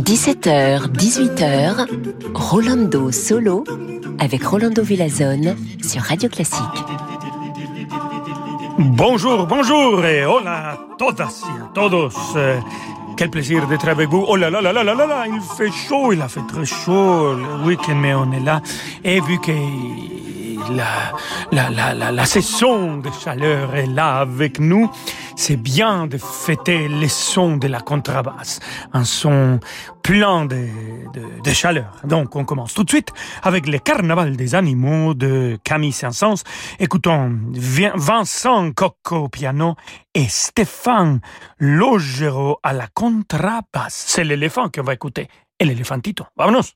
17h, 18h, Rolando Solo avec Rolando Villazone sur Radio Classique. Bonjour, bonjour et hola a todas y a todos. Quel plaisir d'être avec vous. Oh là là là là là là il fait chaud, il a fait très chaud le week-end, mais on est là. Et vu que la, la, la, la, la saison de chaleur est là avec nous, c'est bien de fêter les sons de la contrebasse, un son plein de, de, chaleur. Donc on commence tout de suite avec le Carnaval des animaux de Camille Saint-Saëns. Écoutons Vincent Coco au piano et Stéphane Logero à la contrebasse. C'est l'éléphant qu'on va écouter et l'éléphantito. Vamonos!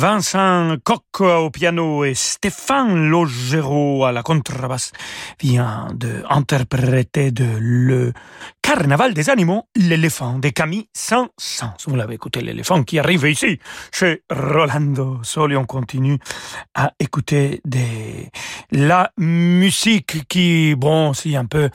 Vincent Coq au piano et Stéphane Logero à la contrebasse vient de interpréter de le Carnaval des animaux, l'éléphant de Camille Saint-Saëns. Vous l'avez écouté, l'éléphant qui arrive ici chez Rolando Soli. On continue à écouter des... la musique qui, bon, c'est un peu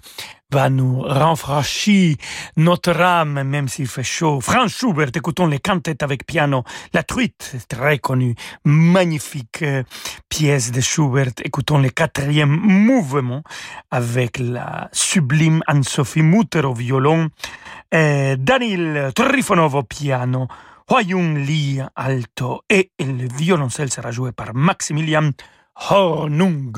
va nous rafraîchir notre âme, même s'il fait chaud. Franz Schubert, écoutons les cantates avec piano. La truite, très connue, magnifique euh, pièce de Schubert. Écoutons le quatrième mouvement avec la sublime Anne-Sophie Mutter au violon, et au piano, Huayun Li alto et le violoncelle sera joué par Maximilian Hornung.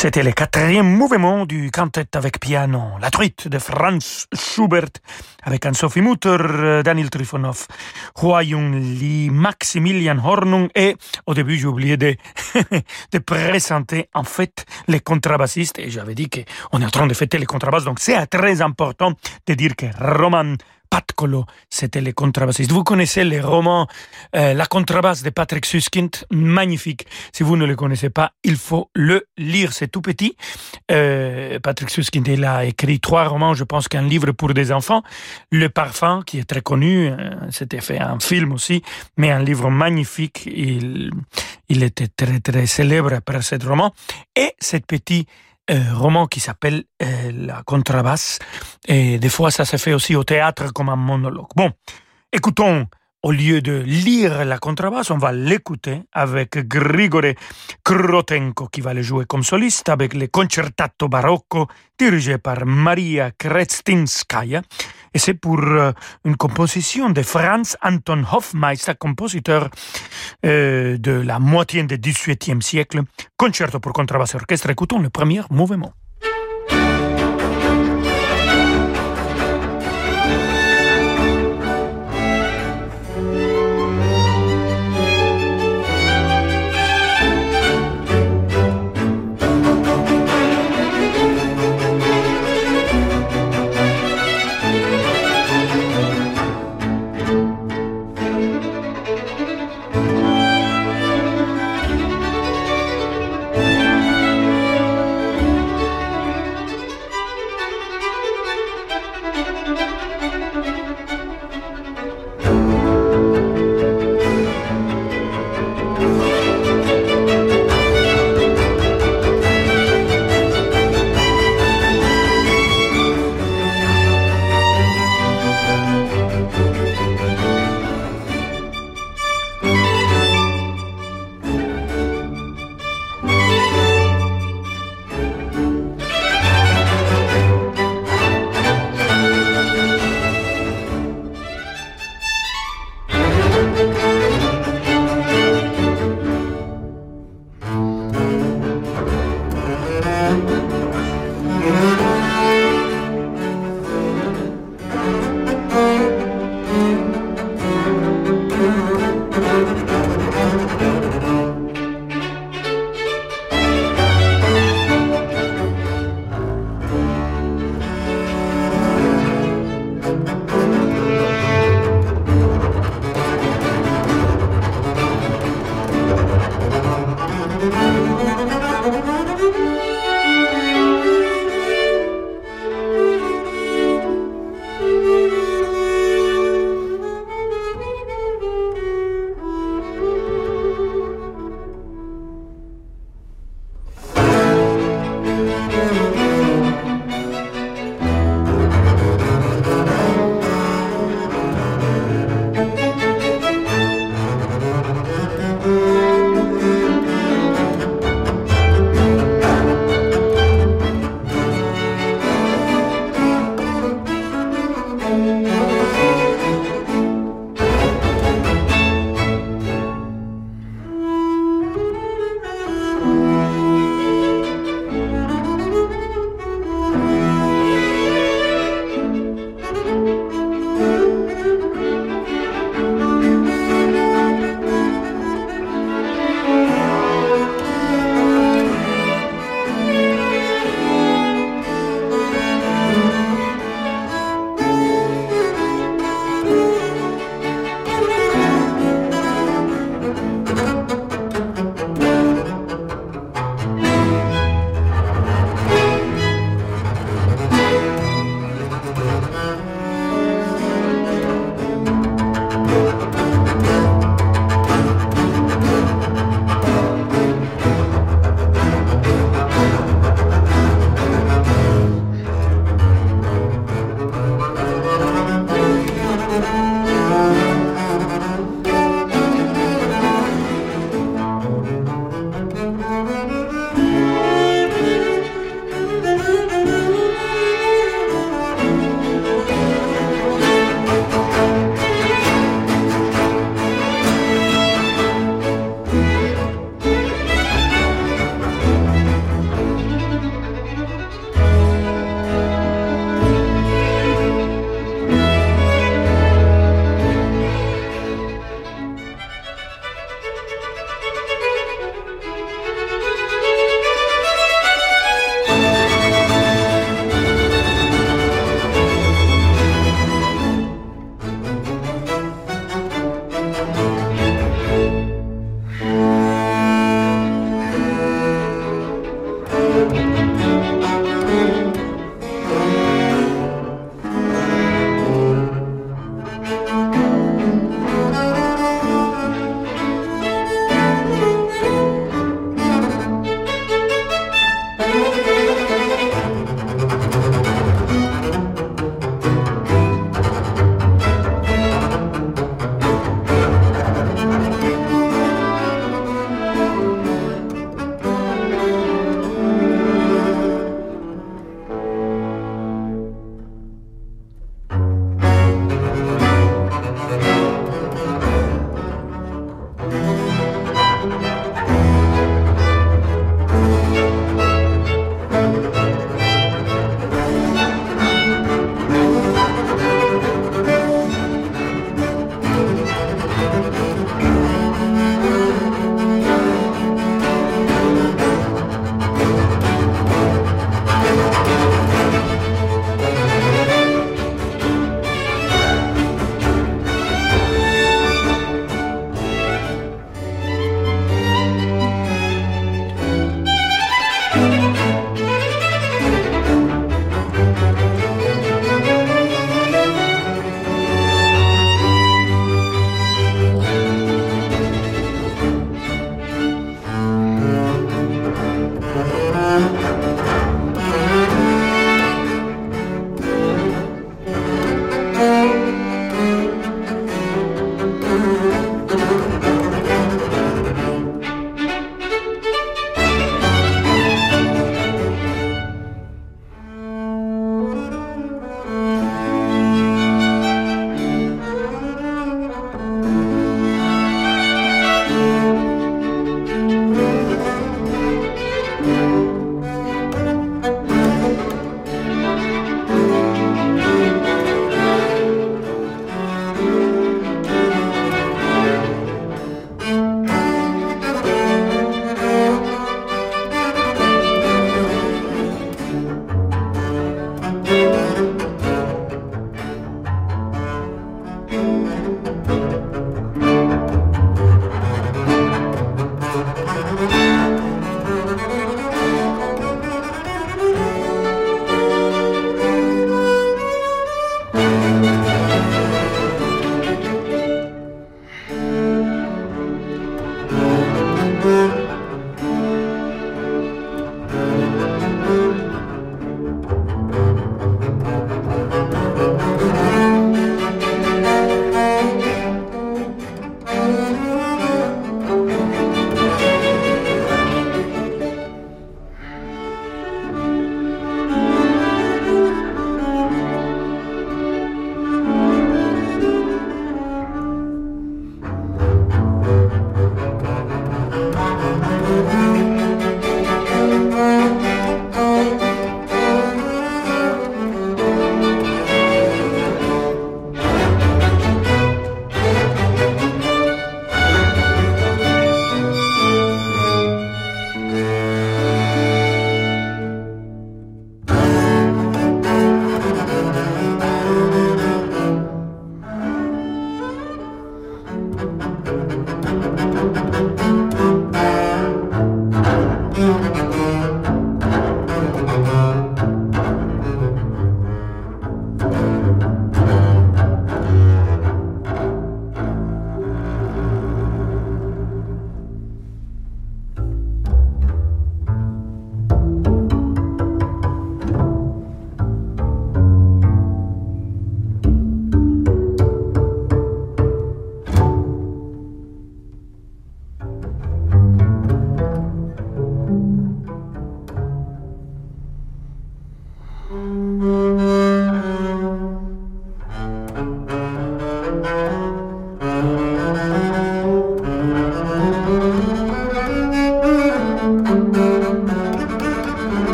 C'était le quatrième mouvement du cantet avec piano, La truite de Franz Schubert, avec un Sophie Mutter, euh, Daniel Trifonov, Huayun Li, Maximilian Hornung et, au début, j'ai oublié de, de présenter, en fait, les contrabassistes, et j'avais dit qu'on est en train de fêter les contrabasses, donc c'est très important de dire que Roman Patcolo, c'était le contrebassiste. Vous connaissez les romans euh, La contrebasse de Patrick Suskind, magnifique. Si vous ne le connaissez pas, il faut le lire, c'est tout petit. Euh, Patrick Suskind, il a écrit trois romans, je pense qu'un livre pour des enfants. Le parfum, qui est très connu, euh, c'était fait un film aussi, mais un livre magnifique. Il, il était très très célèbre par ce roman. Et cette petite euh, roman qui s'appelle euh, La contrebasse. Et des fois, ça se fait aussi au théâtre comme un monologue. Bon, écoutons, au lieu de lire la contrebasse, on va l'écouter avec Grigore Krotenko qui va le jouer comme soliste avec le Concertato Barocco dirigé par Maria Krestinskaya. Et c'est pour euh, une composition de Franz Anton Hofmeister, compositeur euh, de la moitié du XVIIIe siècle. Concerto pour contrebasse orchestre. Écoutons le premier mouvement.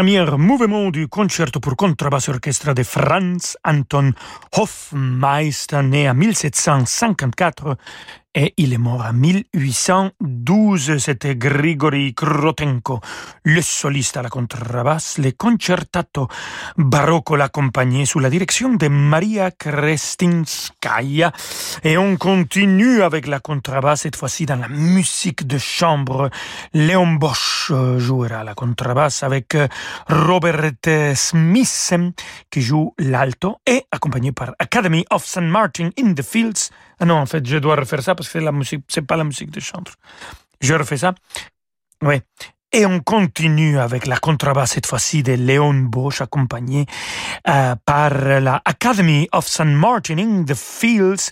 Premier mouvement du concerto pour contrebasse orchestre de Franz Anton Hofmeister, né en 1754 et il est mort en 1812. C'était Grigory Krotenko, le soliste à la contrebasse. Le concertato barocco l'accompagnait sous la direction de Maria Krestinskaya. Et on continue avec la contrebasse, cette fois-ci dans la musique de chambre. Léon Bosch jouera la contrebasse avec Robert Smith qui joue l'alto et accompagné par Academy of St. Martin in the Fields. Ah non, en fait, je dois refaire ça parce que la musique, c'est pas la musique de chambre. Je refais ça. Oui. Et on continue avec la contrebasse cette fois-ci de Léon Bosch accompagné euh, par la Academy of St. Martin in the Fields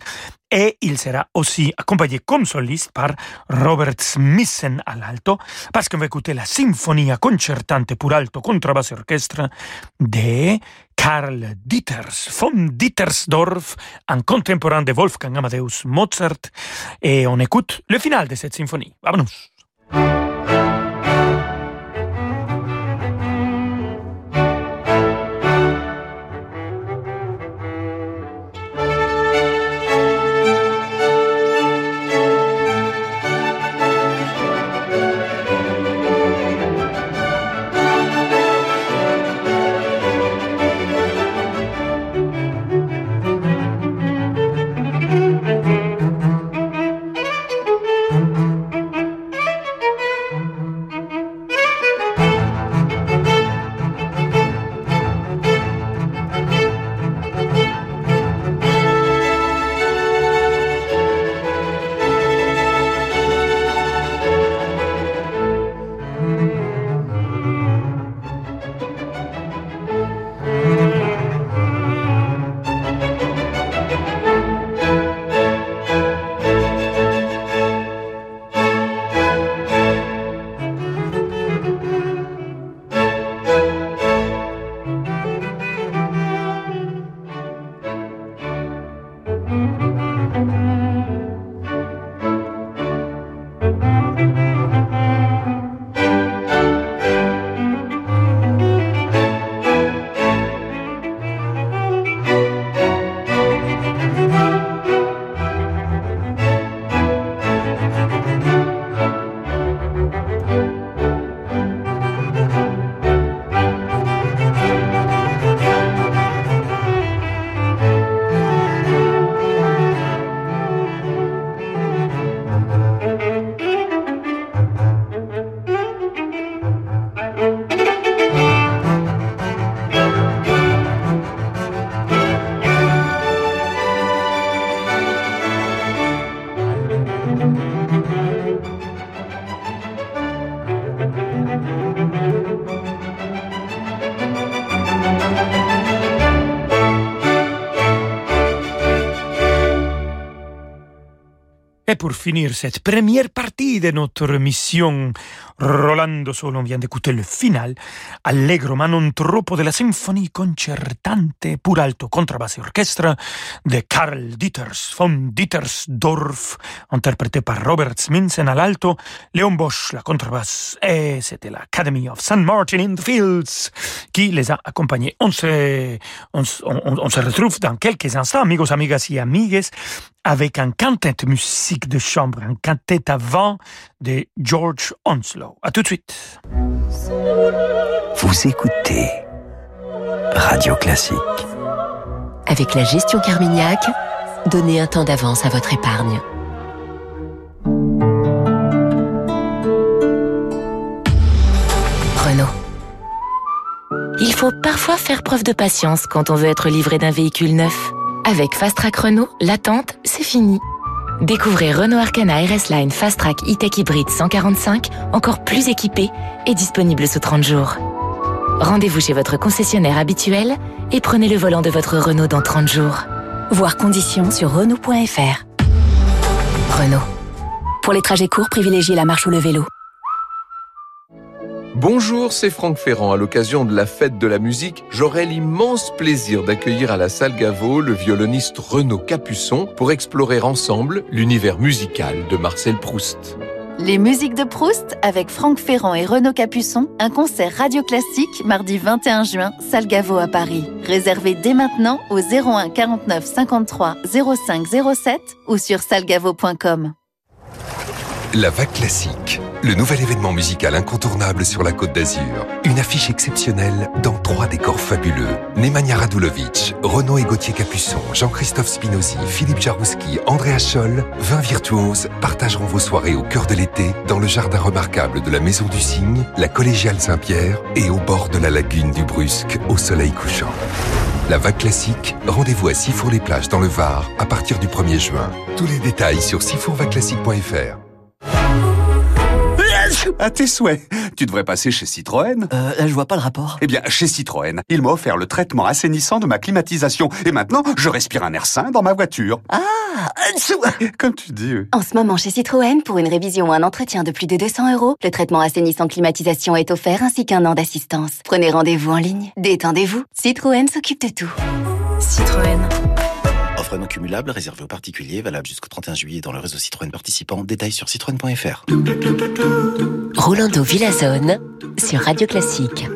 et il sera aussi accompagné comme soliste par Robert Smissen à l'alto, parce qu'on va écouter la Sinfonia concertante pour alto, contrebasse et orchestre de Karl Dieters, von Dietersdorf, un contemporain de Wolfgang Amadeus Mozart, et on écoute le final de cette symphonie. Et pour finir cette première partie de notre mission, Rolando Solo vient d'écouter le final, Allegro ma non troppo de la symphonie concertante pour alto, contrebasse et orchestre de Karl Dieters von Dietersdorf, interprété par Robert Sminsen à l'alto, Léon Bosch la contrebasse, et c'était l'Academy of St. Martin in the Fields qui les a accompagnés. On se, on, on, on se retrouve dans quelques instants, amigos, amigas et amigues, avec un quintet musique de chambre, un quintet avant de George Onslow. À tout de suite. Vous écoutez Radio Classique. Avec la gestion Carmignac, donnez un temps d'avance à votre épargne. Renault. Il faut parfois faire preuve de patience quand on veut être livré d'un véhicule neuf. Avec Fast Track Renault, l'attente, c'est fini. Découvrez Renault Arcana RS Line Fast Track E-Tech Hybrid 145, encore plus équipé et disponible sous 30 jours. Rendez-vous chez votre concessionnaire habituel et prenez le volant de votre Renault dans 30 jours. Voir conditions sur Renault.fr. Renault. Pour les trajets courts, privilégiez la marche ou le vélo. Bonjour, c'est Franck Ferrand. À l'occasion de la fête de la musique, j'aurai l'immense plaisir d'accueillir à la salle Gaveau le violoniste Renaud Capuçon pour explorer ensemble l'univers musical de Marcel Proust. Les musiques de Proust avec Franck Ferrand et Renaud Capuçon, un concert radio classique mardi 21 juin, Salgavo à Paris. Réservé dès maintenant au 01 49 53 05 07 ou sur salgavo.com. La vague classique, le nouvel événement musical incontournable sur la Côte d'Azur. Une affiche exceptionnelle dans trois décors fabuleux. Nemanja Radulovic, Renaud et Gauthier Capuçon, Jean-Christophe Spinozzi, Philippe Jarouski, Andrea Scholl, 20 virtuoses partageront vos soirées au cœur de l'été dans le jardin remarquable de la Maison du Cygne, la Collégiale Saint-Pierre et au bord de la lagune du Brusque au soleil couchant. La vague classique, rendez-vous à Sifour-les-Plages dans le Var à partir du 1er juin. Tous les détails sur sifourvaclassique.fr. À tes souhaits. Tu devrais passer chez Citroën. Euh, je vois pas le rapport. Eh bien, chez Citroën, il m'a offert le traitement assainissant de ma climatisation. Et maintenant, je respire un air sain dans ma voiture. Ah Comme tu dis. En ce moment, chez Citroën, pour une révision ou un entretien de plus de 200 euros, le traitement assainissant climatisation est offert ainsi qu'un an d'assistance. Prenez rendez-vous en ligne. Détendez-vous. Citroën s'occupe de tout. Citroën. Offre non cumulable aux particuliers, valable jusqu'au 31 juillet dans le réseau Citroën participant. Détails sur citroën.fr. Rolando Villazone sur Radio Classique.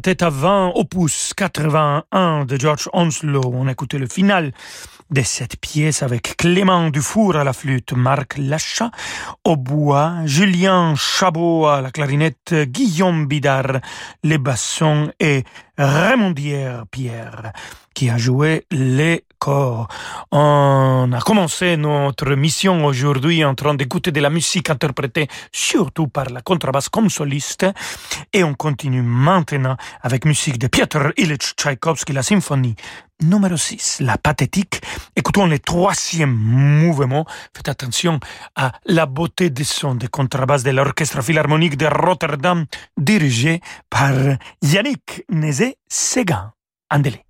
Cantate à 20, opus 81 de George Onslow. On écoutait le final de cette pièce avec Clément Dufour à la flûte, Marc Lachat au bois, Julien Chabot à la clarinette, Guillaume Bidard les bassons et Raymondière Pierre qui a joué les On a commencé notre mission aujourd'hui en train d'écouter de la musique interprétée surtout par la contrebasse comme soliste et on continue maintenant avec musique de Piotr Ilyich Tchaïkovski, la symphonie numéro 6, la pathétique. Écoutons le troisième mouvement. Faites attention à la beauté des sons de contrebasse de l'Orchestre Philharmonique de Rotterdam dirigé par Yannick Nézé-Séguin. Andele.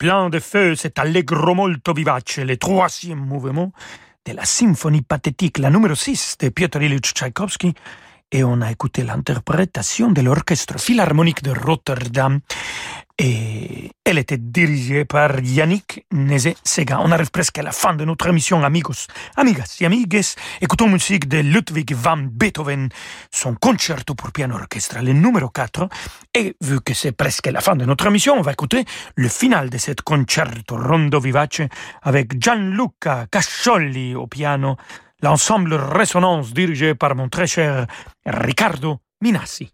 plein de feu, c'est Allegro molto vivace, le troisième mouvement de la symphonie pathétique, la numéro 6 de Piotr Ilyich Tchaïkovski, et on a écouté l'interprétation de l'orchestre philharmonique de Rotterdam et elle était dirigée par Yannick Nézé-Séguin. On arrive presque à la fin de notre émission, amigos, amigas et amigues. Écoutons musique de Ludwig van Beethoven, son concerto pour piano orchestre, le numéro 4. Et vu que c'est presque la fin de notre émission, on va écouter le final de cet concerto rondo vivace avec Gianluca Cascioli au piano, l'ensemble Résonance dirigé par mon très cher Riccardo Minassi.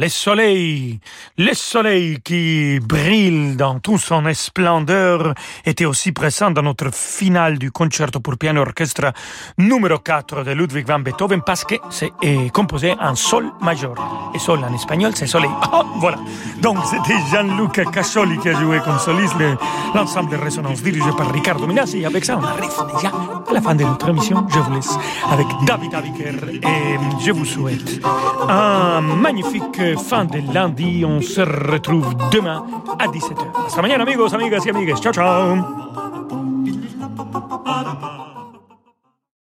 Voilà, le soleil, le soleil qui brille dans toute son splendeur était aussi présent dans notre finale du concerto pour piano orchestre numéro 4 de Ludwig van Beethoven parce que c'est composé en sol majeur. Et sol en espagnol, c'est soleil. Oh, voilà. Donc c'était Gianluca Casoli qui a joué comme soliste l'ensemble de résonance dirigé par Ricardo Minassi. Avec ça, on arrive déjà à la fin de notre émission. Je vous laisse avec David Aviker et je vous souhaite un magnifique fin de lundi. Se retrouve demain à 17h. Hasta mañana, amigos, amigas y amigues. Ciao, ciao.